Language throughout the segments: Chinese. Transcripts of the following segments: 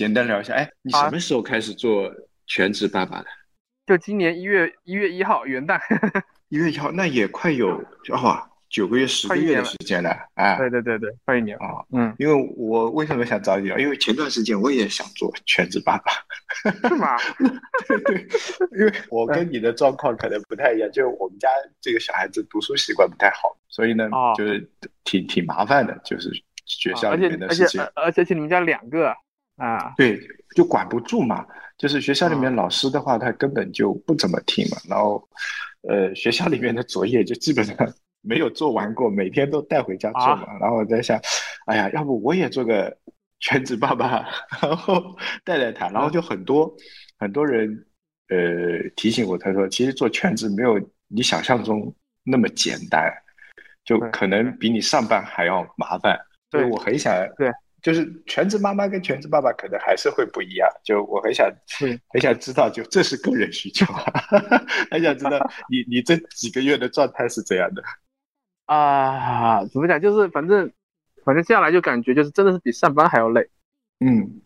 简单聊一下。哎，你什么时候开始做全职爸爸的？就今年一月一月一号元旦。一月一号，那也快有哇。九个月、十个月的时间了，哎，对对对对，快一年啊，嗯，因为我为什么想找你聊？因为前段时间我也想做全职爸爸，是吗？对对，因为我跟你的状况可能不太一样，就是我们家这个小孩子读书习惯不太好，所以呢，就是挺挺麻烦的，就是学校里面的事情，而且而且你们家两个啊，对，就管不住嘛，就是学校里面老师的话，他根本就不怎么听嘛，然后，呃，学校里面的作业就基本上。没有做完过，每天都带回家做嘛。然后我在想，哎呀，要不我也做个全职爸爸，然后带带他。然后就很多很多人呃提醒我，他说其实做全职没有你想象中那么简单，就可能比你上班还要麻烦。所以我很想，对，就是全职妈妈跟全职爸爸可能还是会不一样。就我很想，很想知道，就这是个人需求，很想知道你 你这几个月的状态是怎样的。啊，怎么讲？就是反正，反正接下来就感觉就是真的是比上班还要累。嗯，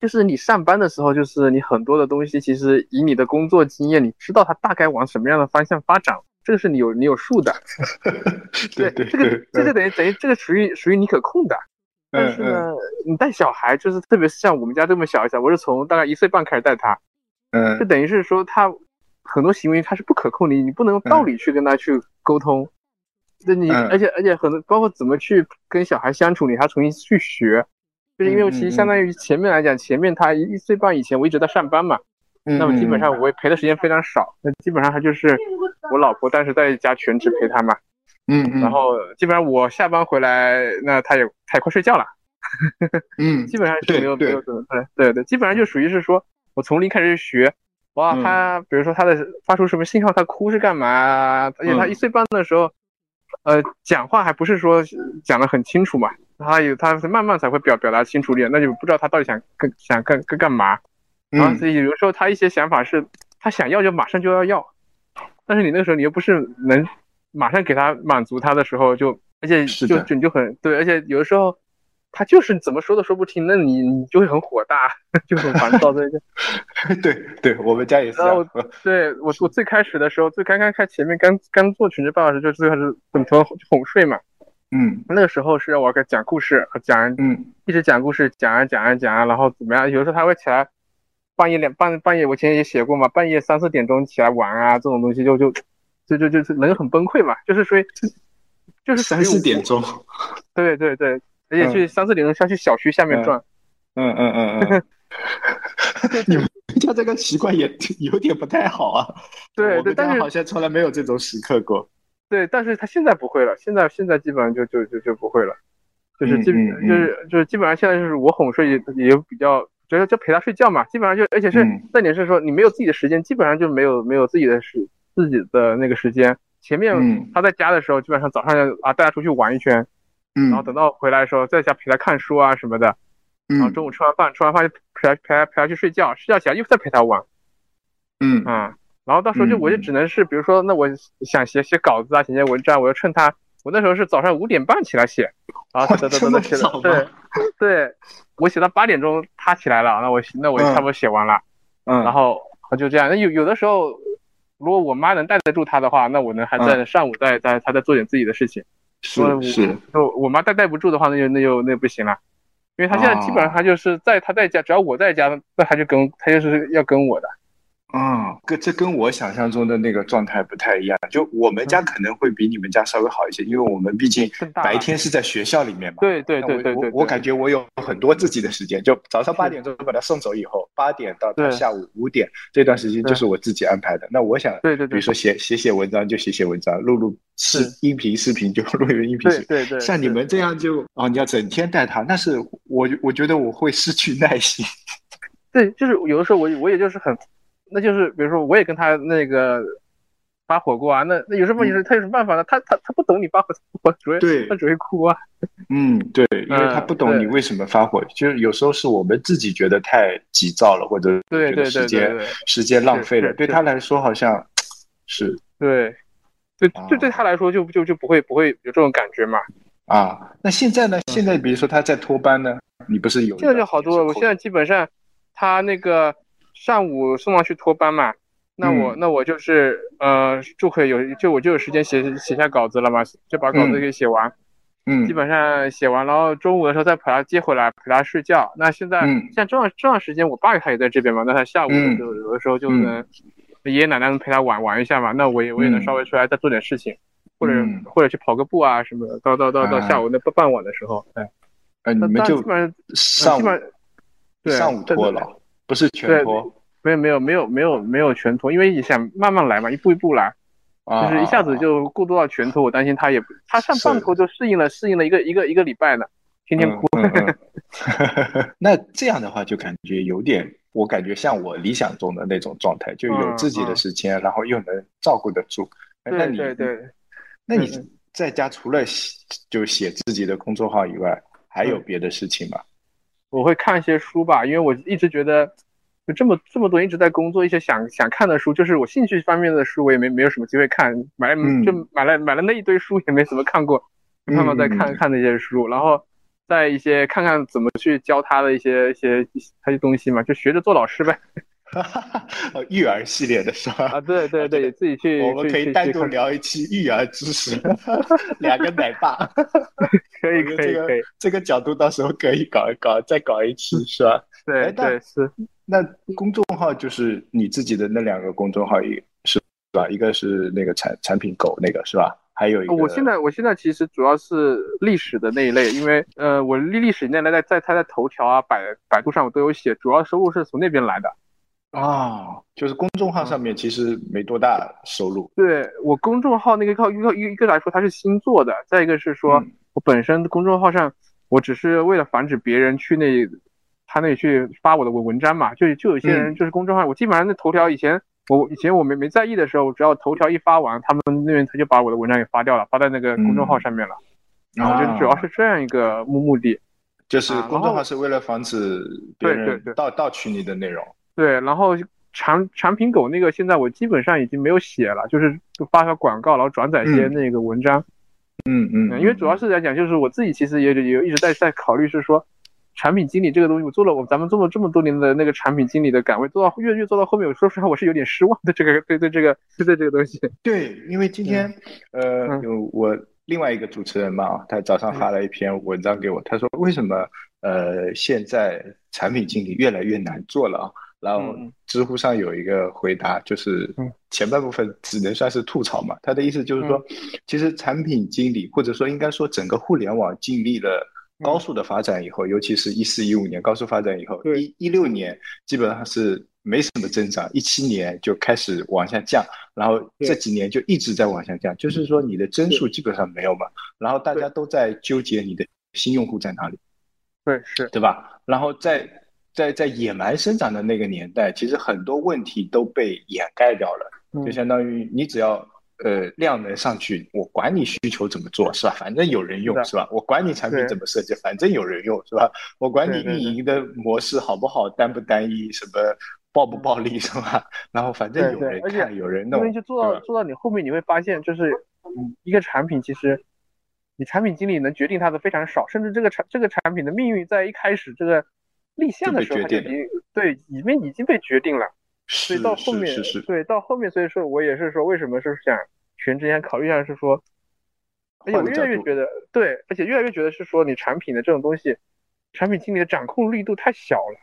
就是你上班的时候，就是你很多的东西，其实以你的工作经验，你知道它大概往什么样的方向发展，这个是你有你有数的。对对，这个这个等于等于这个属于属于你可控的。但是呢，你带小孩，就是特别是像我们家这么小一小，我是从大概一岁半开始带他。嗯，就等于是说他很多行为他是不可控的，你不能用道理去跟他去沟通。那你，而且而且很多，包括怎么去跟小孩相处，你还重新去学，就是因为我其实相当于前面来讲，前面他一岁半以前我一直在上班嘛，那么基本上我陪的时间非常少，那基本上他就是我老婆当时在家全职陪他嘛，嗯，然后基本上我下班回来，那他也他也快睡觉了，嗯，基本上是没有没有怎么对对对，基本上就属于是说我从零开始学，哇，他比如说他的发出什么信号，他哭是干嘛，而且他一岁半的时候。呃，讲话还不是说讲的很清楚嘛，他有他是慢慢才会表表达清楚点，那就不知道他到底想干想干干干嘛。然后所以有时候他一些想法是，他想要就马上就要要，但是你那个时候你又不是能马上给他满足他的时候，就而且就就你就很对，而且有的时候。他就是怎么说都说不听，那你你就会很火大，就很烦躁。这个，对对，我们家也是。然后，对我我最开始的时候，最刚刚开前面刚刚做全职爸爸时，就最开始怎么哄哄睡嘛。嗯。那个时候是要我给讲故事，讲嗯，一直讲故事，讲啊讲啊讲啊，然后怎么样？有时候他会起来，半夜两半半夜，我前面也写过嘛，半夜三四点钟起来玩啊，这种东西就就就就就是人很崩溃嘛，就是说，就是三四点钟。对对对。而且去三四点钟下去小区下面转，嗯嗯嗯嗯，你们家这个习惯也 有点不太好啊。对对，但是好像从来没有这种时刻过。对，但是他现在不会了，现在现在基本上就就就就不会了，就是基就是就是基本上现在就是我哄睡也也比较，觉得就陪他睡觉嘛，基本上就而且是重点是说你没有自己的时间，基本上就没有没有自己的时自己的那个时间。前面他在家的时候，基本上早上啊带他出去玩一圈。然后等到回来的时候，在家陪他看书啊什么的，然后中午吃完饭，吃完饭就陪他陪他陪他去睡觉，睡觉起来又再陪他玩，嗯。啊，然后到时候就我就只能是，比如说那我想写写稿子啊，写写文章，我就趁他，我那时候是早上五点半起来写，然后等等等等写的，对。对，我写到八点钟他起来了，那我那我差不多写完了，嗯，然后就这样，那有有的时候如果我妈能带得住他的话，那我能还在上午在在他在做点自己的事情。是是，就我妈带带不住的话，那就那就那不行了，因为他现在基本上他就是在他在家，只要我在家，那他就跟他就是要跟我的。啊，跟这跟我想象中的那个状态不太一样。就我们家可能会比你们家稍微好一些，因为我们毕竟白天是在学校里面嘛。对对对对对。我感觉我有很多自己的时间，就早上八点钟把他送走以后，八点到他下午五点这段时间就是我自己安排的。那我想，对对对，比如说写写写文章就写写文章，录录视音频视频就 录录音频视频。对对。像你们这样就哦，你要整天带他，那是我我觉得我会失去耐心。对，就是有的时候我我也就是很。那就是，比如说，我也跟他那个发火过啊。那那有什么问题？他有什么办法呢？他他他不懂你发火，我只会对，他只会哭啊。嗯，对，因为他不懂你为什么发火。就是有时候是我们自己觉得太急躁了，或者觉得时间时间浪费了。对他来说，好像是对对对对他来说，就就就不会不会有这种感觉嘛。啊，那现在呢？现在比如说他在托班呢，你不是有现在就好多了。我现在基本上，他那个上午送上去托班嘛，那我那我就是呃就可以有就我就有时间写写下稿子了嘛，就把稿子给写完。嗯，基本上写完，然后中午的时候再把他接回来陪他睡觉。那现在像这段这段时间，我爸他也在这边嘛，那他下午的时候有的时候就能爷爷奶奶能陪他玩玩一下嘛，那我也我也能稍微出来再做点事情，或者或者去跑个步啊什么的。到到到到下午那傍晚的时候，哎，哎，你们就基本上上基本对上午托了，不是全托，没有没有没有没有没有全托，因为你想慢慢来嘛，一步一步来。就是一下子就过渡到全托，我担心他也不，他上半托就适应了，适应了一个一个一个礼拜呢，天天哭。那这样的话就感觉有点，我感觉像我理想中的那种状态，就有自己的时间，然后又能照顾得住。对对对。那你在家除了写就写自己的公众号以外，还有别的事情吗？我会看一些书吧，因为我一直觉得。就这么这么多一直在工作，一些想想看的书，就是我兴趣方面的书，我也没没有什么机会看，买就买了买了那一堆书，也没怎么看过，慢慢在看看那些书，然后在一些看看怎么去教他的一些一些他些东西嘛，就学着做老师呗。哈 哈，育儿系列的是吧？啊，对对对，自己去，我们可以单独聊一期育儿知识，两个奶爸，可以可以可以，这个角度到时候可以搞一搞，再搞一期是吧？对对是。那公众号就是你自己的那两个公众号，一是吧？一个是那个产产品狗那个是吧？还有一个，我现在我现在其实主要是历史的那一类，因为呃，我历历史那类在在他在头条啊、百百度上我都有写，主要收入是从那边来的。啊，就是公众号上面其实没多大收入。对我公众号那个靠一个一个来说，它是新做的，再一个是说我本身公众号上，我只是为了防止别人去那。他那里去发我的文文章嘛，就就有些人就是公众号，我基本上那头条以前我以前我没没在意的时候，只要头条一发完，他们那边他就把我的文章给发掉了，发在那个公众号上面了。然后就主要是这样一个目目的，就是公众号是为了防止别人盗盗取你的内容。对，然后产产品狗那个现在我基本上已经没有写了，就是发发广告，然后转载些那个文章。嗯嗯，因为主要是来讲，就是我自己其实也也一直在在考虑是说。产品经理这个东西，我做了，我咱们做了这么多年的那个产品经理的岗位，做到越越做到后面，我说实话，我是有点失望的。这个对对这个对对这个东西，对，因为今天呃，有我另外一个主持人嘛，他早上发了一篇文章给我，他说为什么呃现在产品经理越来越难做了啊？然后知乎上有一个回答，就是前半部分只能算是吐槽嘛，他的意思就是说，其实产品经理或者说应该说整个互联网经历了。高速的发展以后，尤其是一四一五年高速发展以后，一一六年基本上是没什么增长，一七年就开始往下降，然后这几年就一直在往下降，就是说你的增速基本上没有嘛，然后大家都在纠结你的新用户在哪里，对，是。对吧？然后在在在野蛮生长的那个年代，其实很多问题都被掩盖掉了，就相当于你只要。呃，量能上去，我管你需求怎么做，是吧？反正有人用，是吧？我管你产品怎么设计，反正有人用，是吧？我管你运营的模式好不好，单不单一，什么暴不暴利，是吧？然后反正有人看，有人弄，因为就做到做到你后面，你会发现，就是嗯，一个产品其实你产品经理能决定它的非常少，甚至这个产这个产品的命运在一开始这个立项的时候，他已经对已经已经被决定了。所以到后面，对到后面，所以说我也是说，为什么是想全职先考虑一下，是说，而且我越来越觉得，对，而且越来越觉得是说，你产品的这种东西，产品经理的掌控力度太小了。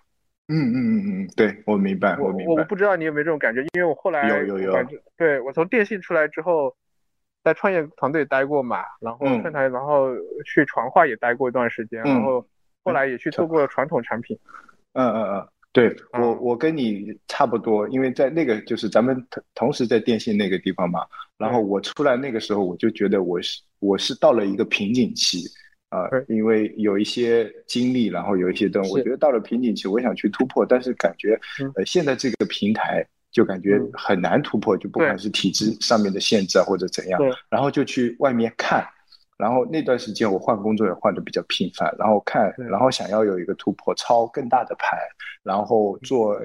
嗯嗯嗯嗯，对我明白，我明白。我不知道你有没有这种感觉，因为我后来有有有，对我从电信出来之后，在创业团队待过嘛，然后创台，然后去传话也待过一段时间，然后后来也去做过传统产品。嗯嗯嗯。对我，我跟你差不多，因为在那个就是咱们同同时在电信那个地方嘛。然后我出来那个时候，我就觉得我是我是到了一个瓶颈期啊，因为有一些经历，然后有一些东西，我觉得到了瓶颈期，我想去突破，但是感觉呃现在这个平台就感觉很难突破，就不管是体制上面的限制啊或者怎样，然后就去外面看，然后那段时间我换工作也换的比较频繁，然后看，然后想要有一个突破，抄更大的牌，然后做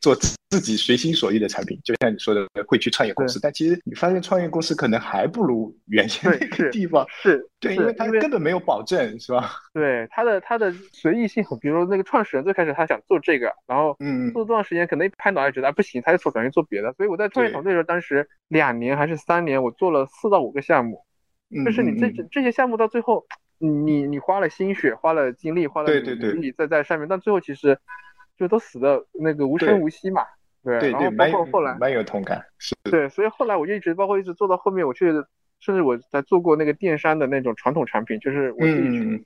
做自己随心所欲的产品，就像你说的，会去创业公司。但其实你发现创业公司可能还不如原先那个地方，是对，因为它根本没有保证，是吧？对，它的它的随意性，比如说那个创始人最开始他想做这个，然后嗯，做多长时间，可能一拍脑袋觉得不行，他就转去做别的。所以我在创业团队的时候，当时两年还是三年，我做了四到五个项目。就是你这这些项目到最后，你你花了心血，花了精力，花了努力在在上面，但最后其实就都死的那个无声无息嘛。对，然后包括后来蛮有同感。是对，所以后来我就一直包括一直做到后面，我去甚至我在做过那个电商的那种传统产品，就是我自己去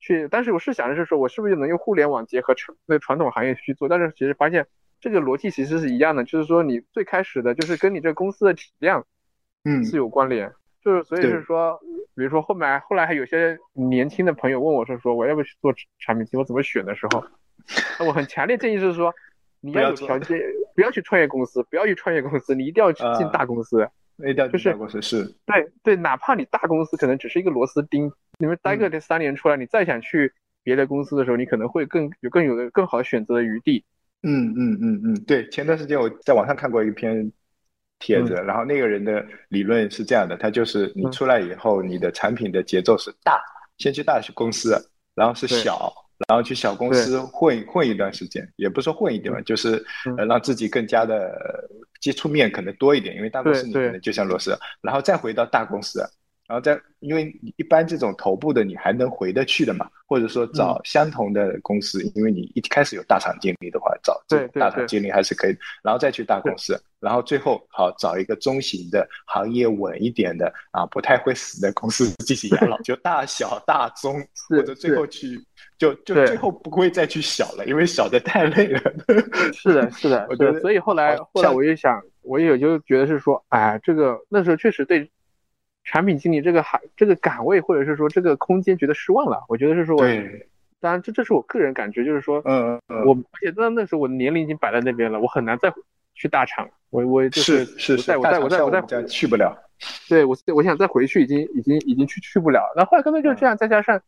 去，但是我是想的是说，我是不是能用互联网结合传那个传统行业去做？但是其实发现这个逻辑其实是一样的，就是说你最开始的就是跟你这个公司的体量嗯是有关联。就是，所以是说，比如说后面后来还有些年轻的朋友问我是说，我要不去做产品经理，我怎么选的时候，那我很强烈建议是说，你要有条件，不要去创业公司，不要去创业公司，你一定要去进大公司，一定要进大公司是，对对，哪怕你大公司可能只是一个螺丝钉，你们待个这三年出来，你再想去别的公司的时候，你可能会更有更有的更好的选择的余地。嗯嗯嗯嗯，对，前段时间我在网上看过一篇。帖子，然后那个人的理论是这样的，他就是你出来以后，你的产品的节奏是大，先去大公司，然后是小，然后去小公司混混一段时间，也不说混一点吧，就是呃让自己更加的接触面可能多一点，因为大公司你可能就像螺丝，然后再回到大公司。然后再，因为一般这种头部的你还能回得去的嘛，或者说找相同的公司，因为你一开始有大厂经理的话，找这大厂经理还是可以，然后再去大公司，然后最后好找一个中型的行业稳一点的啊，不太会死的公司进行养老，就大小大中，或者最后去就就最后不会再去小了，因为小的太累了。是的，是的，我觉得，所以后来后来我就想，我也就觉得是说，哎，这个那时候确实对。产品经理这个行这个岗位，或者是说这个空间，觉得失望了。我觉得是说，当然这这是我个人感觉，就是说，嗯嗯，我而且那那时候我年龄已经摆在那边了，我很难再去大厂。我我就是是是，我再我再我再去不了。对我我想再回去，已经已经已经去去不了。然后后来干脆就这样，再加上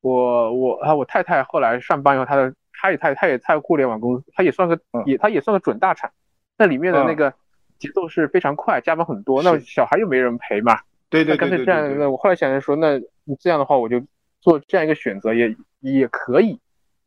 我我啊我太太后来上班以后，她的她也她她也在互联网公司，她也算个也她也算个准大厂，那里面的那个节奏是非常快，加班很多，那小孩又没人陪嘛。对对，干脆这样。那我后来想着说，那你这样的话，我就做这样一个选择也也可以。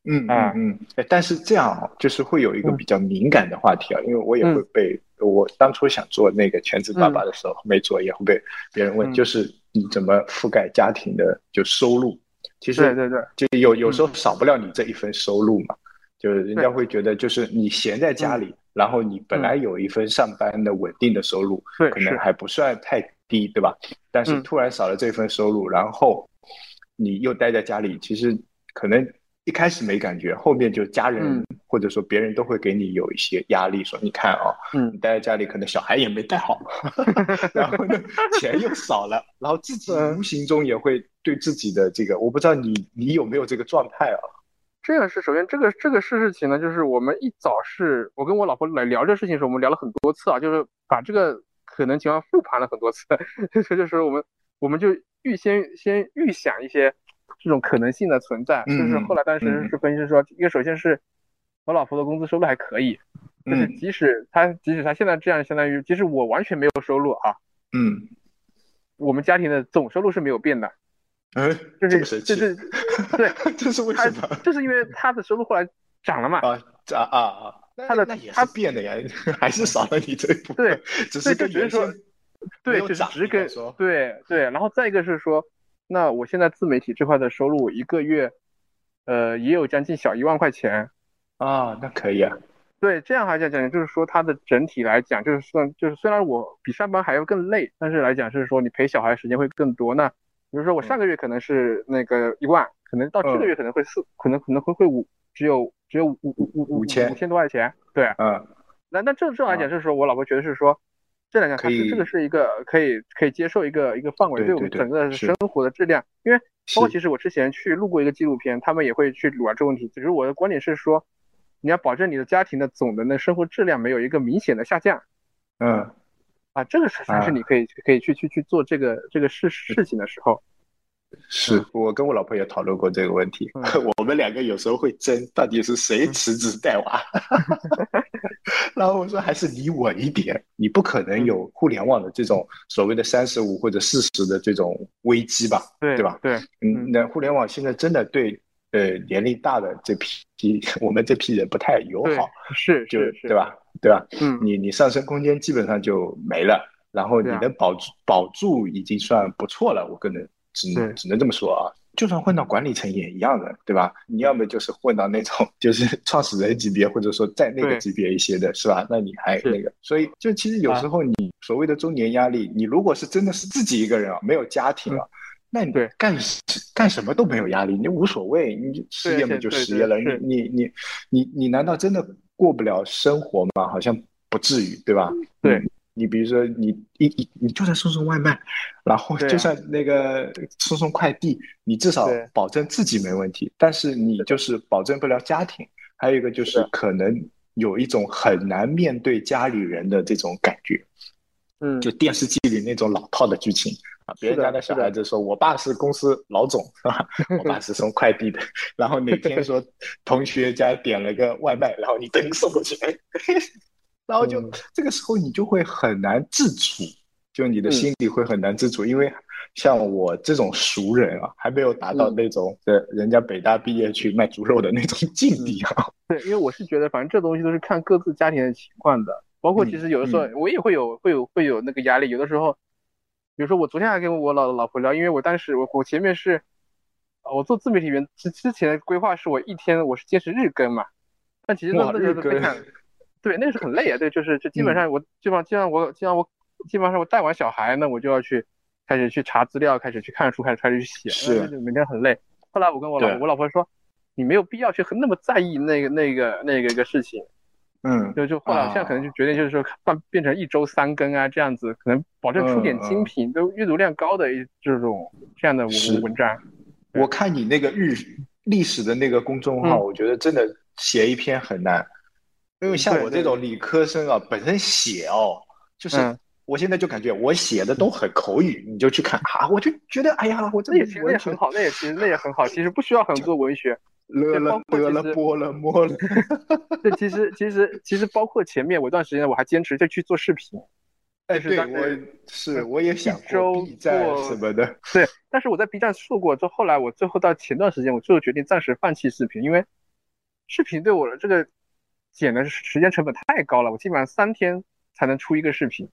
嗯嗯嗯。哎，但是这样就是会有一个比较敏感的话题啊，因为我也会被我当初想做那个全职爸爸的时候没做，也会被别人问，就是你怎么覆盖家庭的就收入？其实对对对，就有有时候少不了你这一份收入嘛，就是人家会觉得就是你闲在家里，然后你本来有一份上班的稳定的收入，可能还不算太。低，对吧？但是突然少了这份收入，然后你又待在家里，其实可能一开始没感觉，后面就家人或者说别人都会给你有一些压力，说你看啊，嗯，你待在家里，可能小孩也没带好，然后呢，钱又少了，然后自己无形中也会对自己的这个，我不知道你你有没有这个状态啊？这个是首先这个这个事事情呢，就是我们一早是我跟我老婆来聊这事情的时候，我们聊了很多次啊，就是把这个。可能情况复盘了很多次，这就是我们我们就预先先预想一些这种可能性的存在，就是后来当时是分析说，因为首先是我老婆的工资收入还可以，就是即使她即使她现在这样，相当于即使我完全没有收入啊，嗯，我们家庭的总收入是没有变的，嗯，就是就是 对，这是为什么？就是因为他的收入后来涨了嘛，啊啊啊啊。他的他变的呀，还是少了你这一步。对，只是只是说，对，就是只跟对对，然后再一个是说，那我现在自媒体这块的收入一个月，呃，也有将近小一万块钱啊，那可以啊。对，这样来讲讲，就是说它的整体来讲，就是算就是虽然我比上班还要更累，但是来讲是说你陪小孩时间会更多。那比如说我上个月可能是那个一万，可能到这个月可能会四，可能可能会会五，只有。只有五五五五五千。五千多块钱，对，嗯，那那这这来讲，就是说我老婆觉得是说，这两个它是这个是一个可以可以接受一个一个范围，对我们整个生活的质量，因为包括其实我之前去录过一个纪录片，他们也会去聊这个问题。只是我的观点是说，你要保证你的家庭的总的那生活质量没有一个明显的下降，嗯，啊，这个是才是你可以可以去去去做这个这个事事情的时候。是我跟我老婆也讨论过这个问题，我们两个有时候会争，到底是谁辞职带娃。然后我说还是你稳一点，你不可能有互联网的这种所谓的三十五或者四十的这种危机吧？对对吧？对，嗯，那互联网现在真的对呃年龄大的这批 我们这批人不太友好，是是，对吧？对吧？嗯，你你上升空间基本上就没了，然后你能保住保住已经算不错了，我个人只能只能这么说啊。就算混到管理层也一样的，对吧？你要么就是混到那种就是 创始人级别，或者说在那个级别一些的，是吧？那你还那个，所以就其实有时候你所谓的中年压力，你如果是真的是自己一个人啊，没有家庭啊，那你干干什么都没有压力，你无所谓，你失业嘛就失业了，你你你你你难道真的过不了生活吗？好像不至于，对吧？对。你比如说，你一你你就算送送外卖，然后就算那个送送快递，你至少保证自己没问题。但是你就是保证不了家庭，还有一个就是可能有一种很难面对家里人的这种感觉。嗯，就电视剧里那种老套的剧情啊，别人家的小孩子说：“我爸是公司老总，是吧？我爸是送快递的。”然后哪天说同学家点了个外卖，然后你等送过去。然后就这个时候你就会很难自处，就你的心里会很难自处，因为像我这种熟人啊，还没有达到那种的人家北大毕业去卖猪肉的那种境地啊。对，因为我是觉得，反正这东西都是看各自家庭的情况的，包括其实有的时候我也会有会有会有那个压力，有的时候，比如说我昨天还跟我老老婆聊，因为我当时我我前面是，我做自媒体员之之前的规划是我一天我是坚持日更嘛，但其实那那日更。对，那个是很累啊。对，就是就基本上我基本上，基本上我基本上我基本上我带完小孩，那我就要去开始去查资料，开始去看书，开始开始去写，是每天很累。后来我跟我老我老婆说，你没有必要去很那么在意那个那个那个一个事情。嗯，就就后来现在可能就决定就是说换变成一周三更啊这样子，可能保证出点精品，都阅读量高的这种这样的文文章。我看你那个日历史的那个公众号，我觉得真的写一篇很难。因为像我这种理科生啊，本身写哦，就是我现在就感觉我写的都很口语，你就去看啊，我就觉得哎呀，我这也其实也很好，那也其实那也很好，其实不需要很多文学，了了得了，播了摸了。这，其实其实其实包括前面我一段时间我还坚持就去做视频，哎，对，我是我也想做 B 站什么的，对，但是我在 B 站做过，之后后来我最后到前段时间，我最后决定暂时放弃视频，因为视频对我的这个。剪的时间成本太高了，我基本上三天才能出一个视频，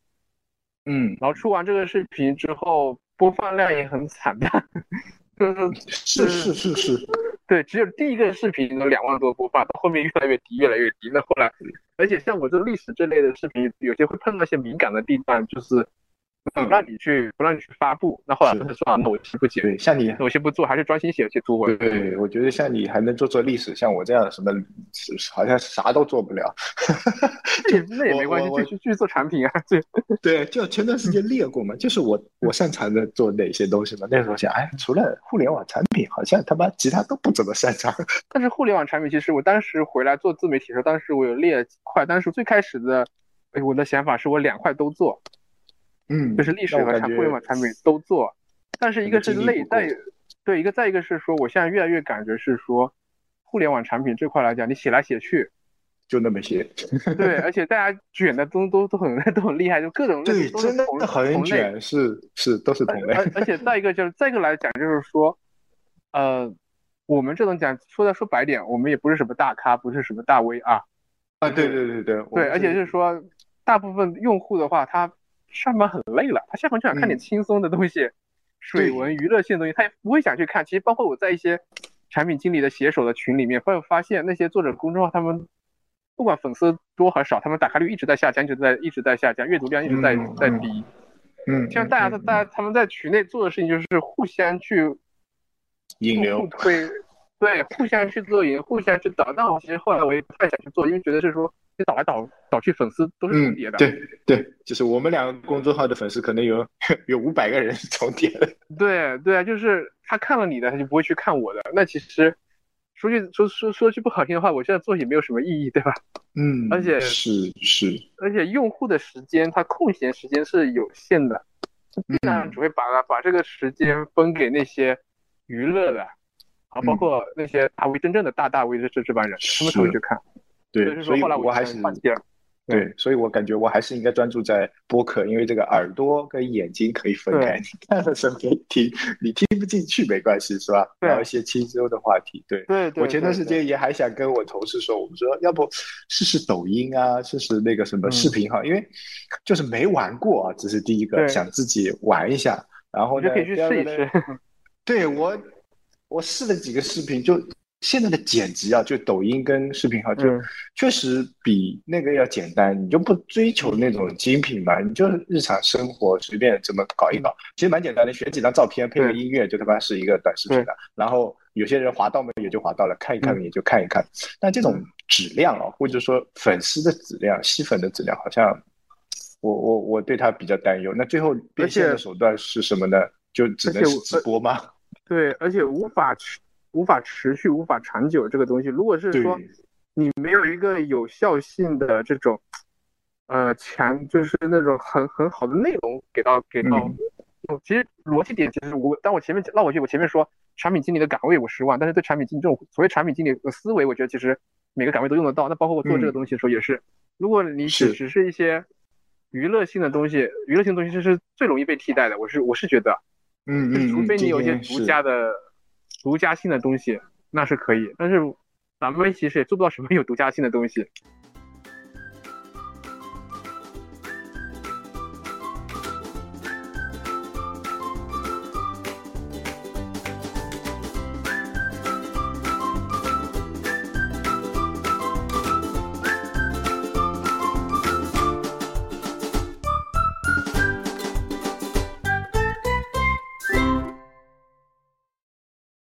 嗯，然后出完这个视频之后，播放量也很惨淡，就是是是是是，对，只有第一个视频有两万多播放，到后面越来越低，越来越低。那后来，而且像我这历史这类的视频，有些会碰到一些敏感的地段，就是。不让你去，不让你去发布。那后来他说啊，那我先不对，像你，那我先不做，还是专心写写图文。对，我觉得像你还能做做历史，像我这样什么，好像啥都做不了。那也没关系，继续继续做产品啊。对 对，就前段时间列过嘛，就是我我擅长的做哪些东西嘛。那时候想，哎，除了互联网产品，好像他妈其他都不怎么擅长。但是互联网产品，其实我当时回来做自媒体的时候，当时我有列几块，当时最开始的，哎，我的想法是我两块都做。嗯，就是历史和产互联网产品都做，但是一个是累，再对一个再一个是说，我现在越来越感觉是说，互联网产品这块来讲，你写来写去就那么些，对，而且大家卷的都都都很 都很厉害，就各种对，真的很卷，是是都是同类。而而且再一个就是再一个来讲就是说，呃，我们这种讲说的说白点，我们也不是什么大咖，不是什么大 V 啊，啊，对对对对对，而且就是说大部分用户的话，他。上班很累了，他下班就想看点轻松的东西，水文娱乐性的东西，他也不会想去看。其实包括我在一些产品经理的写手的群里面，会发现那些作者公众号，他们不管粉丝多还是少，他们打开率一直在下降，一直在一直在下降，阅读量一直在在低。嗯，像大家在大家他们在群内做的事情就是互相去引流推，对，互相去做引，互相去导。但我其实后来我也不太想去做，因为觉得是说。你导来导导去，粉丝都是重叠的。对对，就是我们两个公众号的粉丝可能有 有五百个人重叠的。对对啊，就是他看了你的，他就不会去看我的。那其实说句说说说句不好听的话，我现在做也没有什么意义，对吧？嗯，而且是是，而且用户的时间，他空闲时间是有限的，必然只会把把这个时间分给那些娱乐的，啊，包括那些大 V 真正的大大 V 的这这帮人，他们才会去看。对，所以我还是。对，所以我感觉我还是应该专注在播客，因为这个耳朵跟眼睛可以分开，你看的时候可以听，你听不进去没关系，是吧？聊一些轻松的话题。对，对，我前段时间也还想跟我同事说，我们说要不试试抖音啊，试试那个什么视频号，因为就是没玩过啊，这是第一个，想自己玩一下，然后就可以去试一试。对我，我试了几个视频就。现在的剪辑啊，就抖音跟视频号，就确实比那个要简单。你就不追求那种精品嘛，你就日常生活随便怎么搞一搞，其实蛮简单的。选几张照片，配个音乐，就他妈是一个短视频了。然后有些人滑到嘛，也就滑到了，看一看也就看一看。但这种质量啊，或者说粉丝的质量、吸粉的质量，好像我我我对他比较担忧。那最后变现的手段是什么呢？就只能是直播吗？对，而且无法去。无法持续、无法长久这个东西，如果是说你没有一个有效性的这种，呃，强就是那种很很好的内容给到给到，其实逻辑点其实我，但我前面那我就我前面说产品经理的岗位我失望，但是对产品经理这种所谓产品经理的思维，我觉得其实每个岗位都用得到。那包括我做这个东西的时候也是，如果你只只是一些娱乐性的东西，娱乐性的东西是最容易被替代的。我是我是觉得，嗯嗯，除非你有一些独家的。独家性的东西那是可以，但是咱们其实也做不到什么有独家性的东西。